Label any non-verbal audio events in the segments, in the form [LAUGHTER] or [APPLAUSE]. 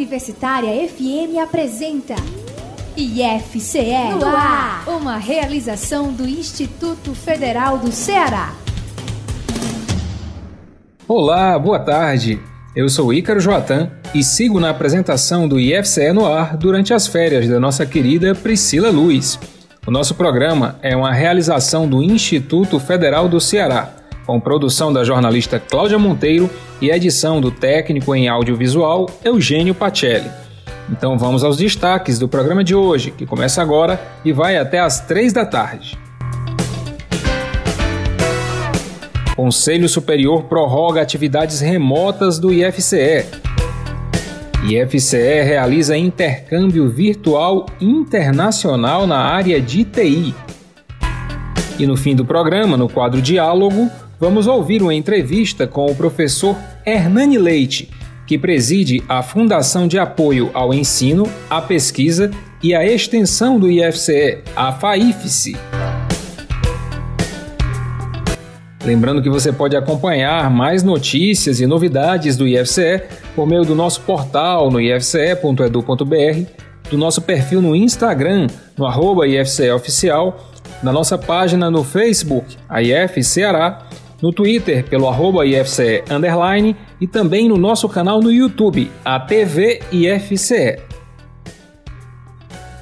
Universitária FM apresenta IFCE no ar, uma realização do Instituto Federal do Ceará. Olá, boa tarde. Eu sou Ícaro Joatan e sigo na apresentação do IFCE no ar durante as férias da nossa querida Priscila Luiz. O nosso programa é uma realização do Instituto Federal do Ceará, com produção da jornalista Cláudia Monteiro e edição do técnico em audiovisual Eugênio Pacelli. Então vamos aos destaques do programa de hoje, que começa agora e vai até às três da tarde. Conselho Superior prorroga atividades remotas do IFCE. IFCE realiza intercâmbio virtual internacional na área de TI. E no fim do programa, no quadro Diálogo, vamos ouvir uma entrevista com o professor Hernani Leite, que preside a Fundação de Apoio ao Ensino, à Pesquisa e à Extensão do IFCE, a FAIFCE. Lembrando que você pode acompanhar mais notícias e novidades do IFCE por meio do nosso portal no ifce.edu.br, do nosso perfil no Instagram, no arroba IFCE Oficial, na nossa página no Facebook, a IF Ceará, no Twitter pelo arroba IFCE Underline e também no nosso canal no YouTube, a TV IFCE.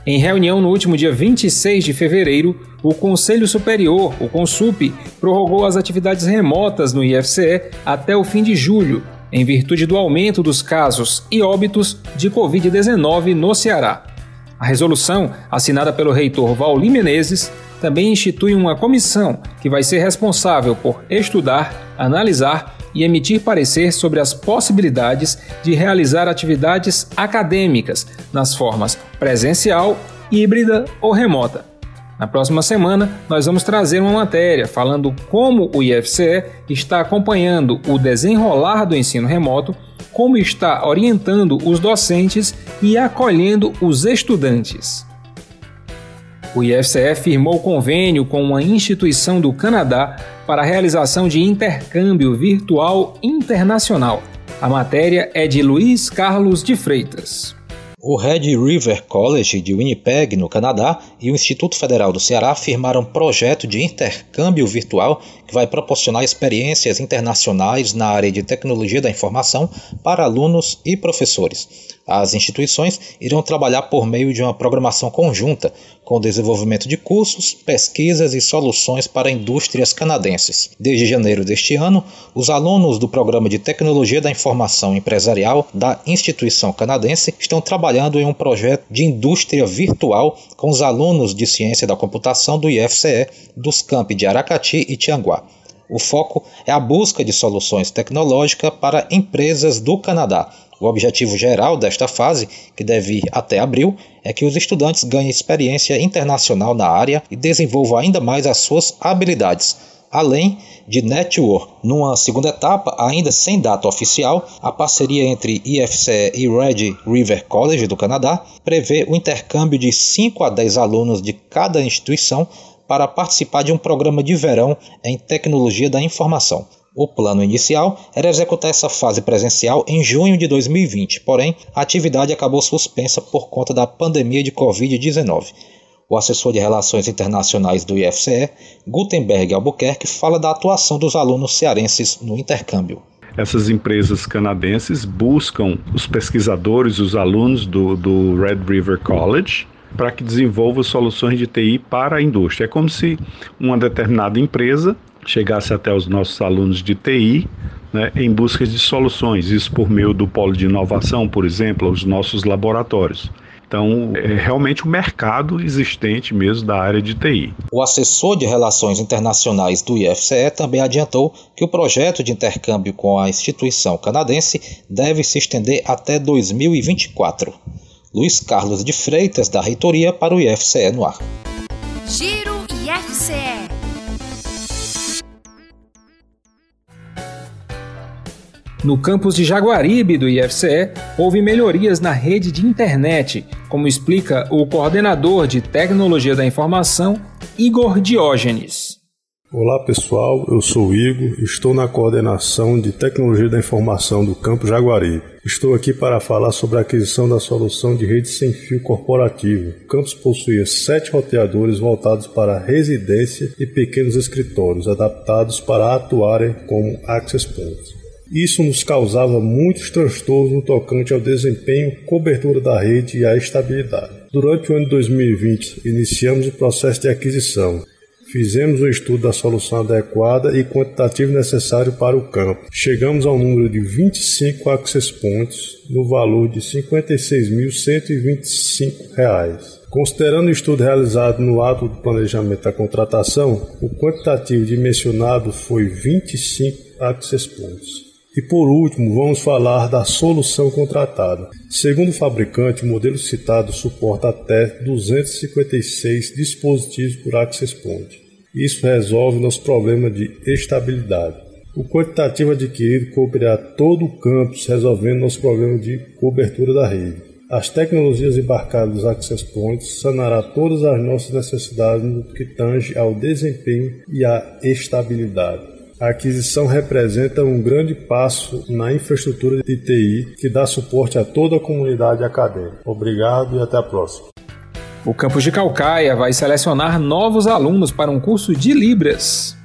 Em reunião no último dia 26 de fevereiro, o Conselho Superior, o CONSUP, prorrogou as atividades remotas no IFCE até o fim de julho, em virtude do aumento dos casos e óbitos de Covid-19 no Ceará. A resolução, assinada pelo reitor Vauli Menezes, também institui uma comissão que vai ser responsável por estudar, analisar e emitir parecer sobre as possibilidades de realizar atividades acadêmicas nas formas presencial, híbrida ou remota. Na próxima semana, nós vamos trazer uma matéria falando como o IFCE está acompanhando o desenrolar do ensino remoto, como está orientando os docentes e acolhendo os estudantes. O IFCE firmou convênio com uma instituição do Canadá para a realização de intercâmbio virtual internacional. A matéria é de Luiz Carlos de Freitas. O Red River College de Winnipeg, no Canadá, e o Instituto Federal do Ceará firmaram projeto de intercâmbio virtual que vai proporcionar experiências internacionais na área de tecnologia da informação para alunos e professores. As instituições irão trabalhar por meio de uma programação conjunta, com o desenvolvimento de cursos, pesquisas e soluções para indústrias canadenses. Desde janeiro deste ano, os alunos do Programa de Tecnologia da Informação Empresarial da instituição canadense estão trabalhando em um projeto de indústria virtual com os alunos de Ciência da Computação do IFCE dos campi de Aracati e Tianguá. O foco é a busca de soluções tecnológicas para empresas do Canadá, o objetivo geral desta fase, que deve ir até abril, é que os estudantes ganhem experiência internacional na área e desenvolvam ainda mais as suas habilidades, além de network. Numa segunda etapa, ainda sem data oficial, a parceria entre IFCE e Red River College do Canadá prevê o intercâmbio de 5 a 10 alunos de cada instituição para participar de um programa de verão em tecnologia da informação. O plano inicial era executar essa fase presencial em junho de 2020, porém, a atividade acabou suspensa por conta da pandemia de Covid-19. O assessor de Relações Internacionais do IFCE, Gutenberg Albuquerque, fala da atuação dos alunos cearenses no intercâmbio. Essas empresas canadenses buscam os pesquisadores, os alunos do, do Red River College, para que desenvolvam soluções de TI para a indústria. É como se uma determinada empresa chegasse até os nossos alunos de TI né, em busca de soluções, isso por meio do polo de inovação, por exemplo, os nossos laboratórios. Então, é realmente o mercado existente mesmo da área de TI. O assessor de Relações Internacionais do IFCE também adiantou que o projeto de intercâmbio com a instituição canadense deve se estender até 2024. Luiz Carlos de Freitas, da Reitoria, para o IFCE no ar. Giro IFCE. No campus de Jaguaribe do IFCE, houve melhorias na rede de internet, como explica o coordenador de Tecnologia da Informação, Igor Diógenes. Olá pessoal, eu sou Igor, estou na coordenação de tecnologia da informação do Campo Jaguari. Estou aqui para falar sobre a aquisição da solução de rede sem fio corporativo. O campus possuía sete roteadores voltados para residência e pequenos escritórios, adaptados para atuarem como access points. Isso nos causava muitos transtornos no tocante ao desempenho, cobertura da rede e à estabilidade. Durante o ano de 2020, iniciamos o processo de aquisição Fizemos um estudo da solução adequada e quantitativo necessário para o campo. Chegamos ao número de 25 access points no valor de R$ 56.125. Considerando o estudo realizado no ato do planejamento da contratação, o quantitativo dimensionado foi 25 access points. E por último, vamos falar da solução contratada. Segundo o fabricante, o modelo citado suporta até 256 dispositivos por access point. Isso resolve nosso problema de estabilidade. O quantitativo adquirido cobrirá todo o campus, resolvendo nosso problema de cobertura da rede. As tecnologias embarcadas dos Access Points sanará todas as nossas necessidades no que tange ao desempenho e à estabilidade. A aquisição representa um grande passo na infraestrutura de TI que dá suporte a toda a comunidade acadêmica. Obrigado e até a próxima. O campus de Calcaia vai selecionar novos alunos para um curso de Libras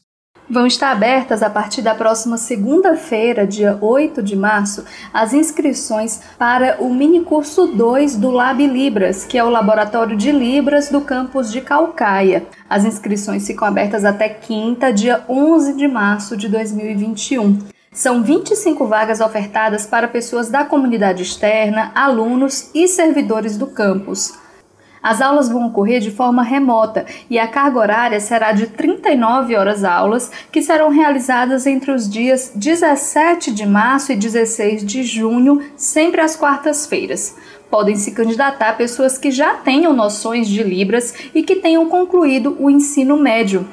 vão estar abertas a partir da próxima segunda-feira, dia 8 de março, as inscrições para o mini curso 2 do Lab Libras, que é o laboratório de Libras do campus de Calcaia. As inscrições ficam abertas até quinta, dia 11 de março de 2021. São 25 vagas ofertadas para pessoas da comunidade externa, alunos e servidores do campus. As aulas vão ocorrer de forma remota e a carga horária será de 39 horas aulas, que serão realizadas entre os dias 17 de março e 16 de junho, sempre às quartas-feiras. Podem se candidatar pessoas que já tenham noções de Libras e que tenham concluído o ensino médio.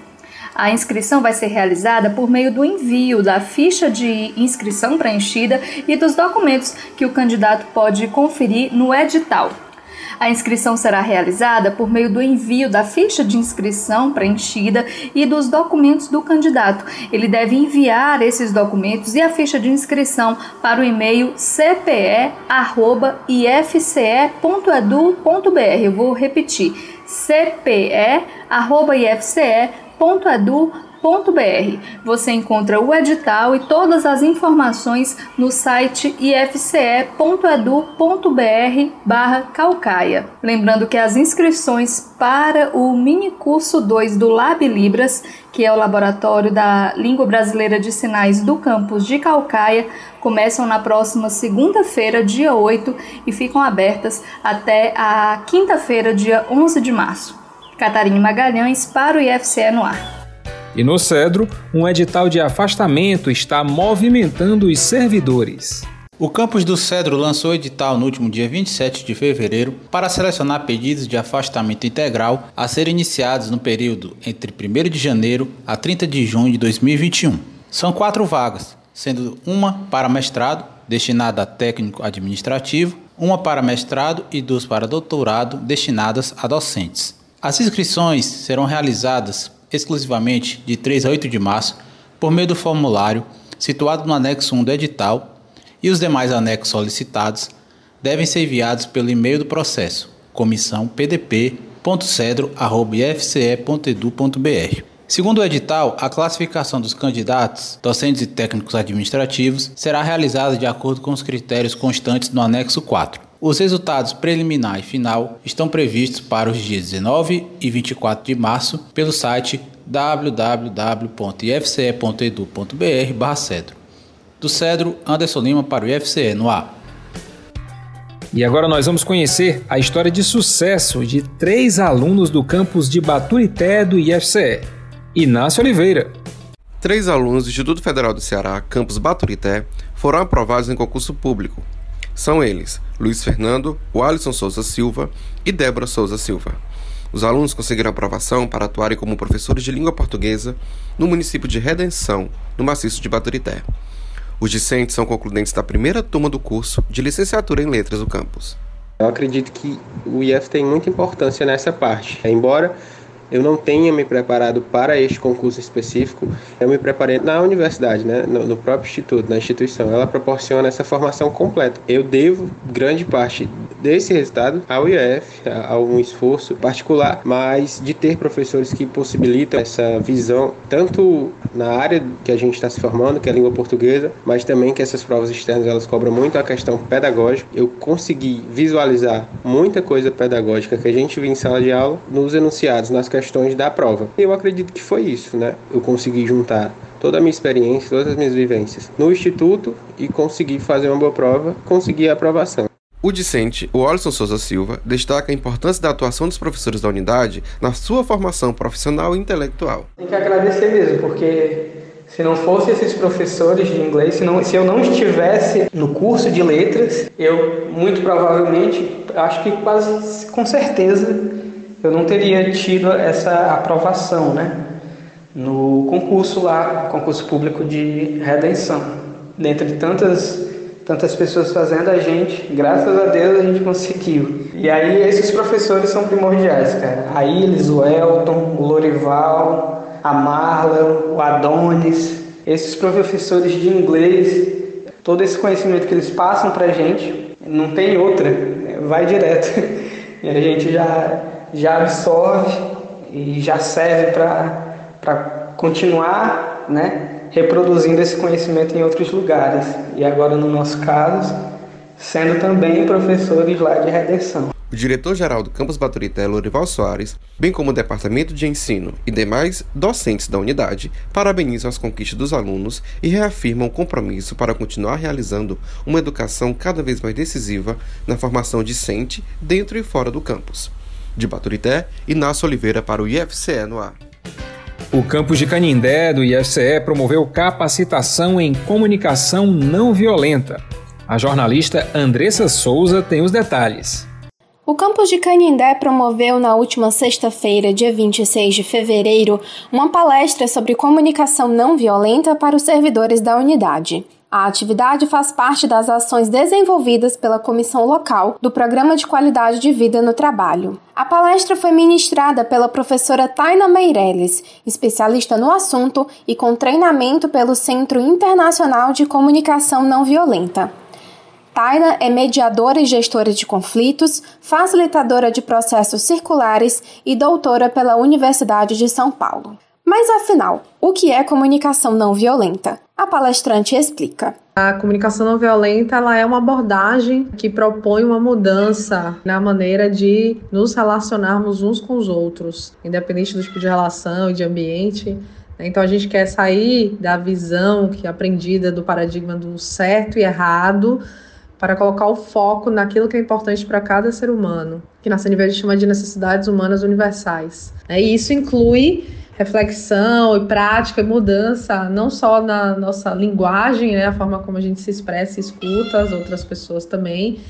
A inscrição vai ser realizada por meio do envio da ficha de inscrição preenchida e dos documentos que o candidato pode conferir no edital. A inscrição será realizada por meio do envio da ficha de inscrição preenchida e dos documentos do candidato. Ele deve enviar esses documentos e a ficha de inscrição para o e-mail cpe.ifce.edu.br. Eu vou repetir: cpe.ifce.edu.br você encontra o edital e todas as informações no site ifce.edu.br calcaia. Lembrando que as inscrições para o mini curso 2 do Lab Libras, que é o laboratório da língua brasileira de sinais do campus de Calcaia, começam na próxima segunda-feira, dia 8, e ficam abertas até a quinta-feira, dia 11 de março. Catarina Magalhães para o IFCE no ar. E no Cedro, um edital de afastamento está movimentando os servidores. O campus do Cedro lançou edital no último dia 27 de fevereiro para selecionar pedidos de afastamento integral a serem iniciados no período entre 1 de janeiro a 30 de junho de 2021. São quatro vagas, sendo uma para mestrado, destinada a técnico administrativo, uma para mestrado e duas para doutorado, destinadas a docentes. As inscrições serão realizadas exclusivamente de 3 a 8 de março por meio do formulário situado no anexo 1 do edital e os demais anexos solicitados devem ser enviados pelo e-mail do processo comissão pdp.cedro.ifce.edu.br. Segundo o edital, a classificação dos candidatos, docentes e técnicos administrativos será realizada de acordo com os critérios constantes no anexo 4. Os resultados preliminar e final estão previstos para os dias 19 e 24 de março pelo site www.ifce.edu.br/cedro. Do Cedro, Anderson Lima para o IFCE no ar. E agora nós vamos conhecer a história de sucesso de três alunos do campus de Baturité do IFCE. Inácio Oliveira. Três alunos do Instituto Federal do Ceará, campus Baturité, foram aprovados em concurso público são eles Luiz Fernando, Alisson Souza Silva e Débora Souza Silva. Os alunos conseguiram aprovação para atuarem como professores de língua portuguesa no município de Redenção, no maciço de Baturité. Os discentes são concludentes da primeira turma do curso de licenciatura em letras do campus. Eu acredito que o IF tem muita importância nessa parte. Embora eu não tenha me preparado para este concurso específico, eu me preparei na universidade, né, no, no próprio instituto, na instituição. Ela proporciona essa formação completa. Eu devo grande parte desse resultado ao IF, a, a um esforço particular, mas de ter professores que possibilitam essa visão, tanto na área que a gente está se formando, que é a língua portuguesa, mas também que essas provas externas elas cobram muito a questão pedagógica. Eu consegui visualizar muita coisa pedagógica que a gente viu em sala de aula nos enunciados, nas questões da prova. E eu acredito que foi isso, né? Eu consegui juntar toda a minha experiência, todas as minhas vivências no instituto e consegui fazer uma boa prova, conseguir a aprovação. O discente, o Alisson Souza Silva, destaca a importância da atuação dos professores da unidade na sua formação profissional e intelectual. Tem que agradecer mesmo, porque se não fosse esses professores de inglês, se, não, se eu não estivesse no curso de letras, eu muito provavelmente, acho que quase com certeza, eu não teria tido essa aprovação, né? No concurso lá, concurso público de redenção. Dentre tantas tantas pessoas fazendo a gente, graças a Deus a gente conseguiu. E aí esses professores são primordiais, cara. A Ilis, o Elton, o Lorival, a Marla, o Adonis, esses professores de inglês, todo esse conhecimento que eles passam pra gente, não tem outra, vai direto. [LAUGHS] E a gente já, já absorve e já serve para continuar, né? reproduzindo esse conhecimento em outros lugares. E agora, no nosso caso, sendo também professores lá de redenção. O diretor-geral do Campus Baturité, Lorival Soares, bem como o Departamento de Ensino e demais docentes da unidade, parabenizam as conquistas dos alunos e reafirmam o compromisso para continuar realizando uma educação cada vez mais decisiva na formação discente dentro e fora do campus. De Baturité, Inácio Oliveira para o IFCE no ar. O campus de Canindé do IFCE promoveu capacitação em comunicação não violenta. A jornalista Andressa Souza tem os detalhes. O campus de Canindé promoveu na última sexta-feira, dia 26 de fevereiro, uma palestra sobre comunicação não violenta para os servidores da unidade. A atividade faz parte das ações desenvolvidas pela comissão local do Programa de Qualidade de Vida no Trabalho. A palestra foi ministrada pela professora Taina Meirelles, especialista no assunto e com treinamento pelo Centro Internacional de Comunicação Não Violenta. Taina é mediadora e gestora de conflitos, facilitadora de processos circulares e doutora pela Universidade de São Paulo. Mas afinal, o que é comunicação não violenta? A palestrante explica. A comunicação não violenta ela é uma abordagem que propõe uma mudança na maneira de nos relacionarmos uns com os outros, independente do tipo de relação e de ambiente. Então a gente quer sair da visão que é aprendida do paradigma do certo e errado para colocar o foco naquilo que é importante para cada ser humano, que na CNV a gente chama de necessidades humanas universais. E isso inclui reflexão e prática e mudança, não só na nossa linguagem, né, a forma como a gente se expressa e escuta as outras pessoas também,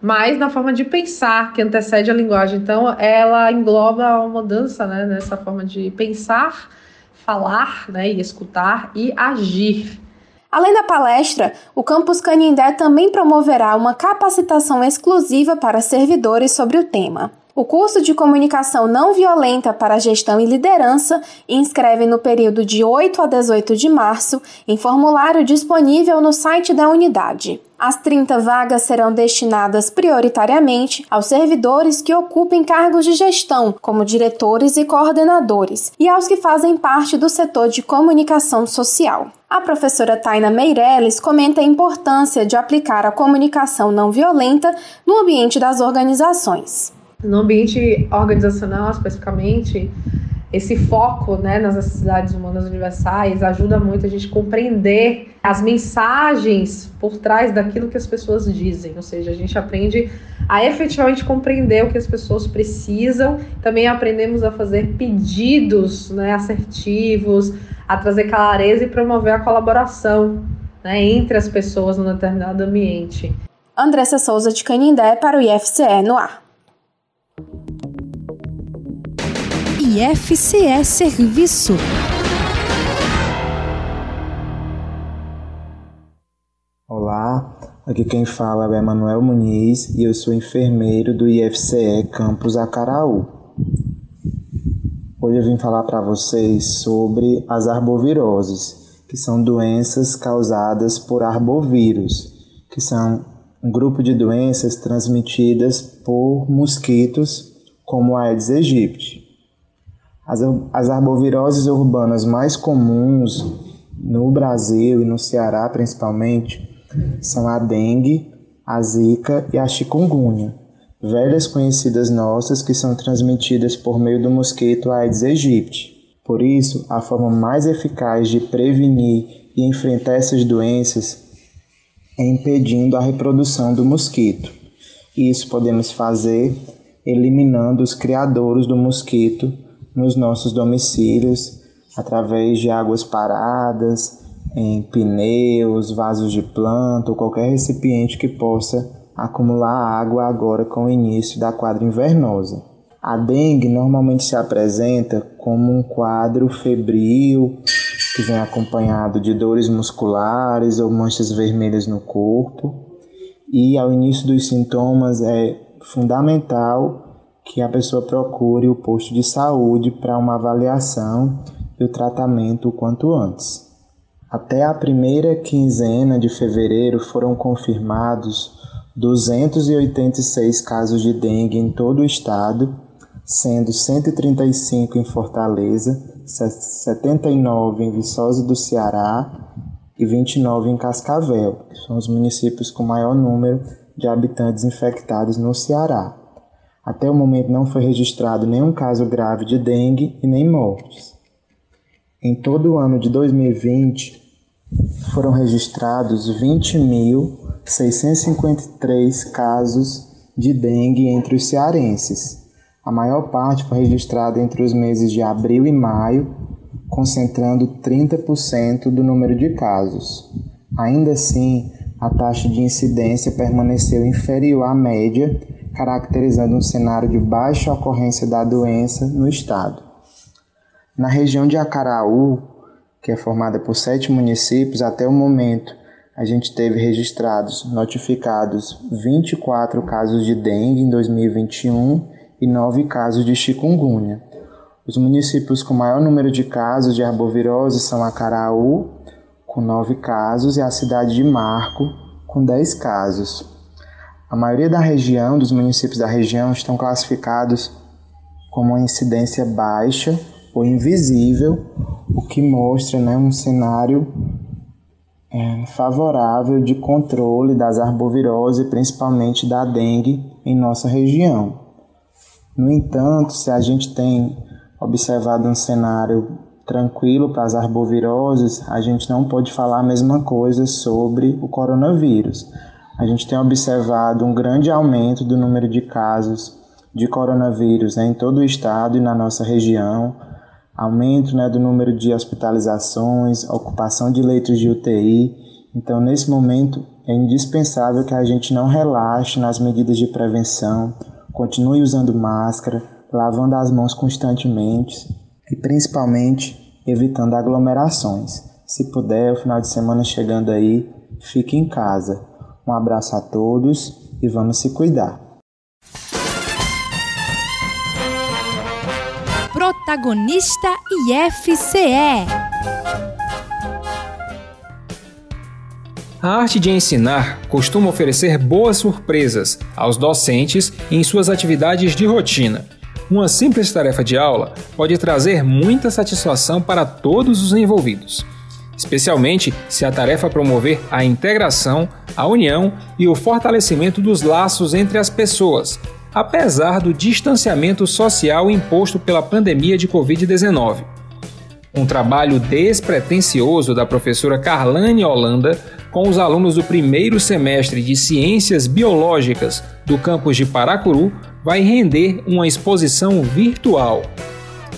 mas na forma de pensar que antecede a linguagem. Então, ela engloba uma mudança né, nessa forma de pensar, falar né, e escutar e agir. Além da palestra, o Campus Canindé também promoverá uma capacitação exclusiva para servidores sobre o tema. O curso de Comunicação Não Violenta para Gestão e Liderança inscreve no período de 8 a 18 de março em formulário disponível no site da unidade. As 30 vagas serão destinadas prioritariamente aos servidores que ocupem cargos de gestão, como diretores e coordenadores, e aos que fazem parte do setor de comunicação social. A professora Taina Meirelles comenta a importância de aplicar a comunicação não violenta no ambiente das organizações. No ambiente organizacional, especificamente, esse foco né, nas necessidades humanas universais ajuda muito a gente compreender as mensagens por trás daquilo que as pessoas dizem, ou seja, a gente aprende a efetivamente compreender o que as pessoas precisam, também aprendemos a fazer pedidos né, assertivos, a trazer clareza e promover a colaboração né, entre as pessoas num determinado ambiente. Andressa Souza de Canindé para o IFCE no ar. IFCE Serviço. Olá, aqui quem fala é Manuel Muniz e eu sou enfermeiro do IFCE Campus Acaraú. Hoje eu vim falar para vocês sobre as arboviroses, que são doenças causadas por arbovírus, que são um grupo de doenças transmitidas por mosquitos, como a Aedes aegypti. As, as arboviroses urbanas mais comuns no Brasil e no Ceará principalmente são a dengue, a zika e a chikungunya, velhas conhecidas nossas que são transmitidas por meio do mosquito Aedes aegypti. Por isso, a forma mais eficaz de prevenir e enfrentar essas doenças é impedindo a reprodução do mosquito. Isso podemos fazer eliminando os criadores do mosquito nos nossos domicílios através de águas paradas, em pneus, vasos de planta ou qualquer recipiente que possa acumular água agora com o início da quadra invernosa. A dengue normalmente se apresenta como um quadro febril que vem acompanhado de dores musculares ou manchas vermelhas no corpo. E ao início dos sintomas é fundamental que a pessoa procure o posto de saúde para uma avaliação e o tratamento o quanto antes. Até a primeira quinzena de fevereiro foram confirmados 286 casos de dengue em todo o estado, sendo 135 em Fortaleza, 79 em Viçosa do Ceará e 29 em Cascavel, que são os municípios com maior número de habitantes infectados no Ceará. Até o momento não foi registrado nenhum caso grave de dengue e nem mortes. Em todo o ano de 2020, foram registrados 20.653 casos de dengue entre os cearenses. A maior parte foi registrada entre os meses de abril e maio, concentrando 30% do número de casos. Ainda assim, a taxa de incidência permaneceu inferior à média caracterizando um cenário de baixa ocorrência da doença no estado. Na região de Acaraú, que é formada por sete municípios, até o momento a gente teve registrados, notificados 24 casos de dengue em 2021 e 9 casos de chikungunya. Os municípios com maior número de casos de arbovirose são Acaraú, com 9 casos, e a cidade de Marco, com 10 casos. A maioria da região, dos municípios da região, estão classificados como uma incidência baixa ou invisível, o que mostra né, um cenário é, favorável de controle das arboviroses, principalmente da dengue, em nossa região. No entanto, se a gente tem observado um cenário tranquilo para as arboviroses, a gente não pode falar a mesma coisa sobre o coronavírus a gente tem observado um grande aumento do número de casos de coronavírus né, em todo o estado e na nossa região, aumento né, do número de hospitalizações, ocupação de leitos de UTI. Então, nesse momento, é indispensável que a gente não relaxe nas medidas de prevenção, continue usando máscara, lavando as mãos constantemente e, principalmente, evitando aglomerações. Se puder, o final de semana chegando aí, fique em casa. Um abraço a todos e vamos se cuidar. Protagonista IFCE A arte de ensinar costuma oferecer boas surpresas aos docentes em suas atividades de rotina. Uma simples tarefa de aula pode trazer muita satisfação para todos os envolvidos especialmente se a tarefa promover a integração, a união e o fortalecimento dos laços entre as pessoas, apesar do distanciamento social imposto pela pandemia de Covid-19. Um trabalho despretensioso da professora Carlane Holanda com os alunos do primeiro semestre de Ciências Biológicas do campus de Paracuru vai render uma exposição virtual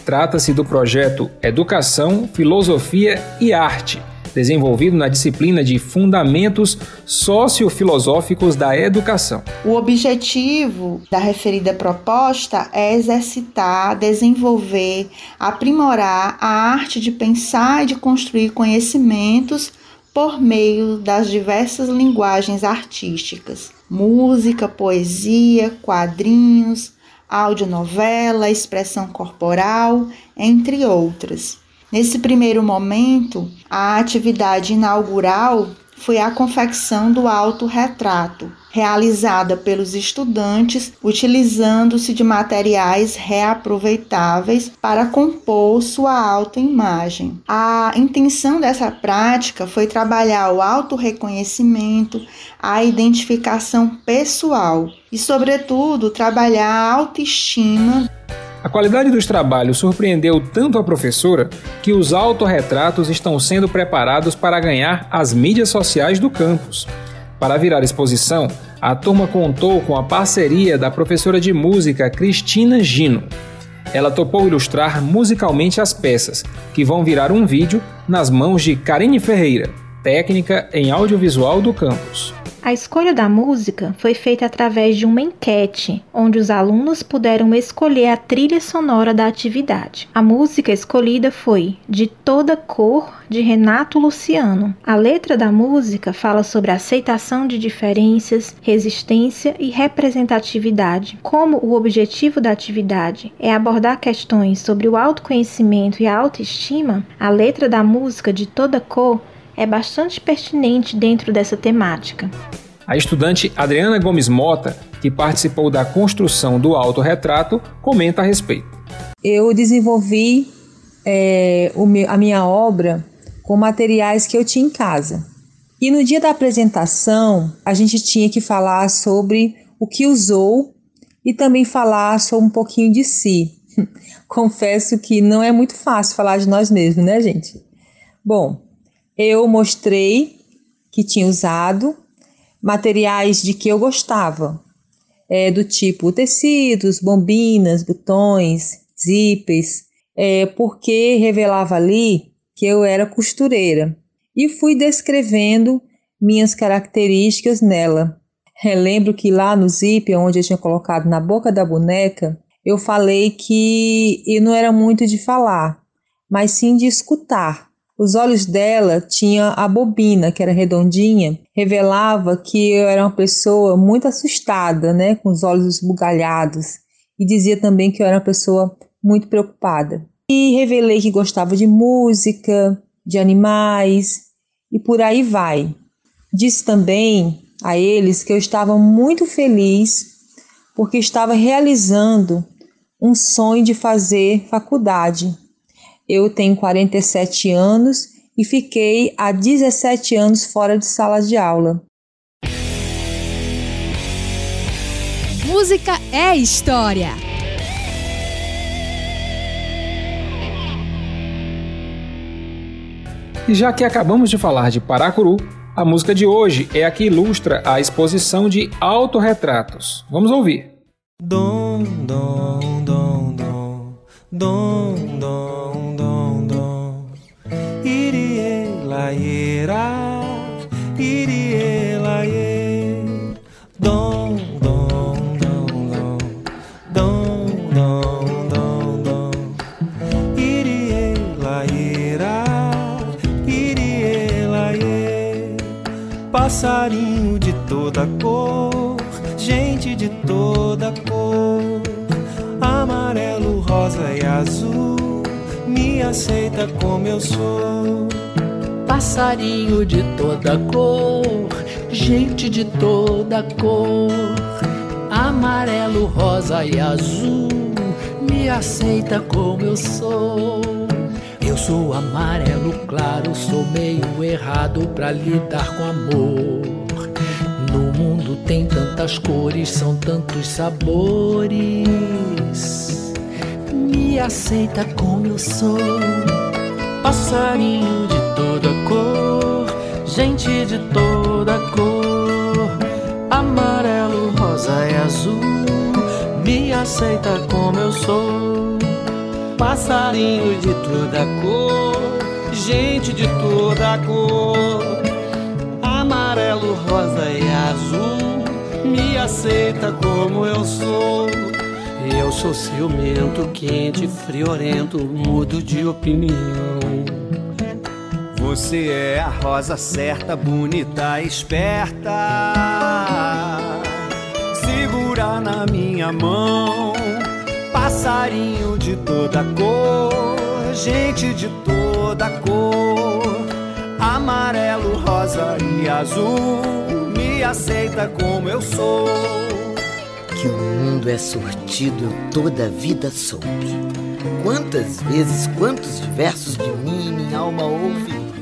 Trata-se do projeto Educação, Filosofia e Arte, desenvolvido na disciplina de Fundamentos Sociofilosóficos da Educação. O objetivo da referida proposta é exercitar, desenvolver, aprimorar a arte de pensar e de construir conhecimentos por meio das diversas linguagens artísticas: música, poesia, quadrinhos, audionovela, expressão corporal, entre outras. Nesse primeiro momento, a atividade inaugural foi a confecção do autorretrato, realizada pelos estudantes utilizando-se de materiais reaproveitáveis para compor sua autoimagem. A intenção dessa prática foi trabalhar o autorreconhecimento, a identificação pessoal e, sobretudo, trabalhar a autoestima a qualidade dos trabalhos surpreendeu tanto a professora que os autorretratos estão sendo preparados para ganhar as mídias sociais do campus. Para virar exposição, a turma contou com a parceria da professora de música Cristina Gino. Ela topou ilustrar musicalmente as peças, que vão virar um vídeo nas mãos de Karine Ferreira, técnica em audiovisual do campus. A escolha da música foi feita através de uma enquete, onde os alunos puderam escolher a trilha sonora da atividade. A música escolhida foi De Toda Cor, de Renato Luciano. A letra da música fala sobre aceitação de diferenças, resistência e representatividade. Como o objetivo da atividade é abordar questões sobre o autoconhecimento e a autoestima, a letra da música De Toda Cor é bastante pertinente dentro dessa temática. A estudante Adriana Gomes Mota, que participou da construção do autorretrato, comenta a respeito. Eu desenvolvi é, meu, a minha obra com materiais que eu tinha em casa. E no dia da apresentação, a gente tinha que falar sobre o que usou e também falar sobre um pouquinho de si. [LAUGHS] Confesso que não é muito fácil falar de nós mesmos, né, gente? Bom, eu mostrei que tinha usado materiais de que eu gostava, é, do tipo tecidos, bombinas, botões, zippers, é, porque revelava ali que eu era costureira e fui descrevendo minhas características nela. lembro que lá no zip, onde eu tinha colocado na boca da boneca, eu falei que eu não era muito de falar, mas sim de escutar. Os olhos dela tinham a bobina, que era redondinha, revelava que eu era uma pessoa muito assustada, né, com os olhos esbugalhados, e dizia também que eu era uma pessoa muito preocupada. E revelei que gostava de música, de animais e por aí vai. Disse também a eles que eu estava muito feliz porque estava realizando um sonho de fazer faculdade eu tenho 47 anos e fiquei há 17 anos fora de sala de aula. Música é história. E já que acabamos de falar de Paracuru, a música de hoje é a que ilustra a exposição de autorretratos. Vamos ouvir. Dom, dom, dom, dom, dom. Ira irie la ye dom dom dom dom. Dom dom dom dom. Irie la ira irie la ye passarinho de toda cor gente de toda cor. Amarelo rosa e azul me aceita como eu sou passarinho de toda cor, gente de toda cor, amarelo, rosa e azul, me aceita como eu sou. Eu sou amarelo claro, sou meio errado pra lidar com amor. No mundo tem tantas cores, são tantos sabores. Me aceita como eu sou, passarinho de gente de toda cor, amarelo, rosa e azul, me aceita como eu sou. Passarinho de toda cor, gente de toda cor, amarelo, rosa e azul, me aceita como eu sou. Eu sou ciumento, quente, friorento, mudo de opinião. Você é a rosa certa, bonita, esperta. Segura na minha mão, Passarinho de toda cor, gente de toda cor, amarelo, rosa e azul, me aceita como eu sou. Que o mundo é sortido, eu toda a vida soube. Quantas vezes, quantos diversos de mim minha alma ouve?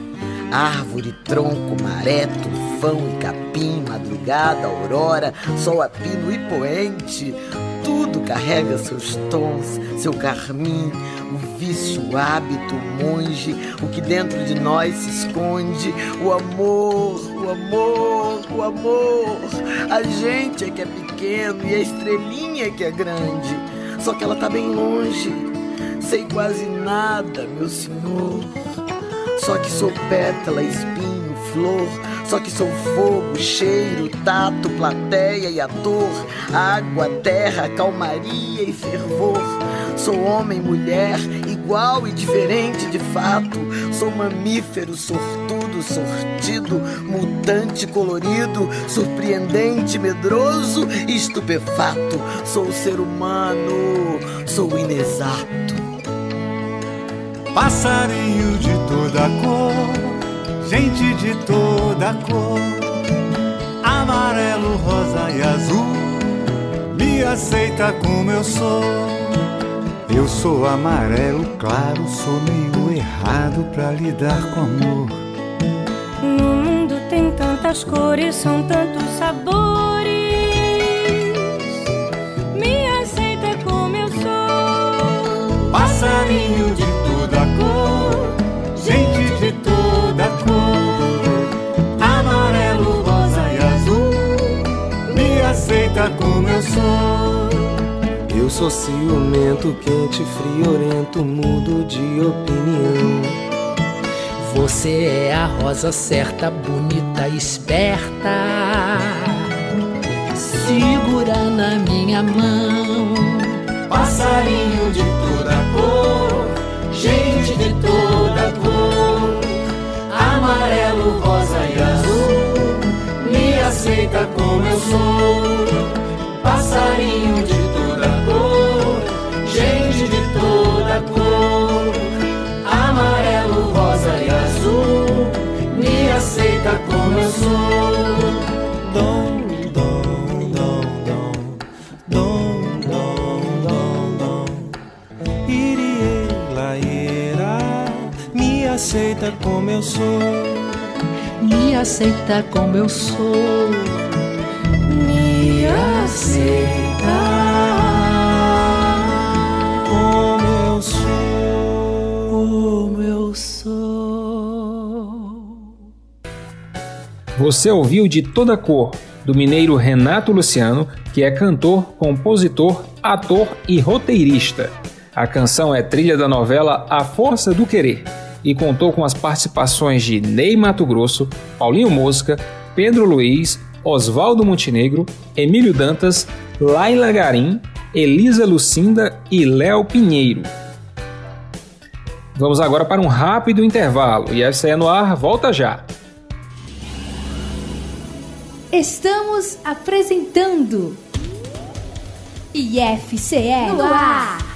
Árvore, tronco, maré, tufão e capim, madrugada, aurora, sol a pino e poente, tudo carrega seus tons, seu carmim, o vício, o hábito, o monge, o que dentro de nós se esconde, o amor, o amor, o amor. A gente é que é pequeno e a estrelinha é que é grande, só que ela tá bem longe. Sei quase nada, meu senhor. Só que sou pétala, espinho, flor só que sou fogo, cheiro, tato, plateia e ator, água, terra, calmaria e fervor. Sou homem, mulher, igual e diferente de fato. Sou mamífero, sortudo, sortido, mutante, colorido, surpreendente, medroso e estupefato. Sou ser humano, sou inexato. Passarinho de toda cor gente de toda cor, amarelo, rosa e azul, me aceita como eu sou. Eu sou amarelo claro, sou meio errado pra lidar com amor. No mundo tem tantas cores, são tantos sabores. Me aceita como eu sou. Passarinho de como eu sou. Eu sou ciumento, quente, friorento, mudo de opinião. Você é a rosa certa, bonita, esperta. Segura na minha mão. Passarinho de toda cor, gente de toda cor amarelo, rosa e azul. Me aceita como eu sou, passarinho de toda cor, gente de toda cor. Amarelo, rosa e azul. Me aceita como eu sou. Dom, dom, dom, dom, dom, dom, dom, dom. Irie, laieira, me aceita como eu sou me aceita como eu sou. Você ouviu de toda cor do mineiro Renato Luciano, que é cantor, compositor, ator e roteirista. A canção é trilha da novela A Força do Querer e contou com as participações de Ney Mato Grosso, Paulinho Mosca, Pedro Luiz, Oswaldo Montenegro, Emílio Dantas, Laila Garim, Elisa Lucinda e Léo Pinheiro. Vamos agora para um rápido intervalo e essa é no ar, volta já. Estamos apresentando IFCE no ar.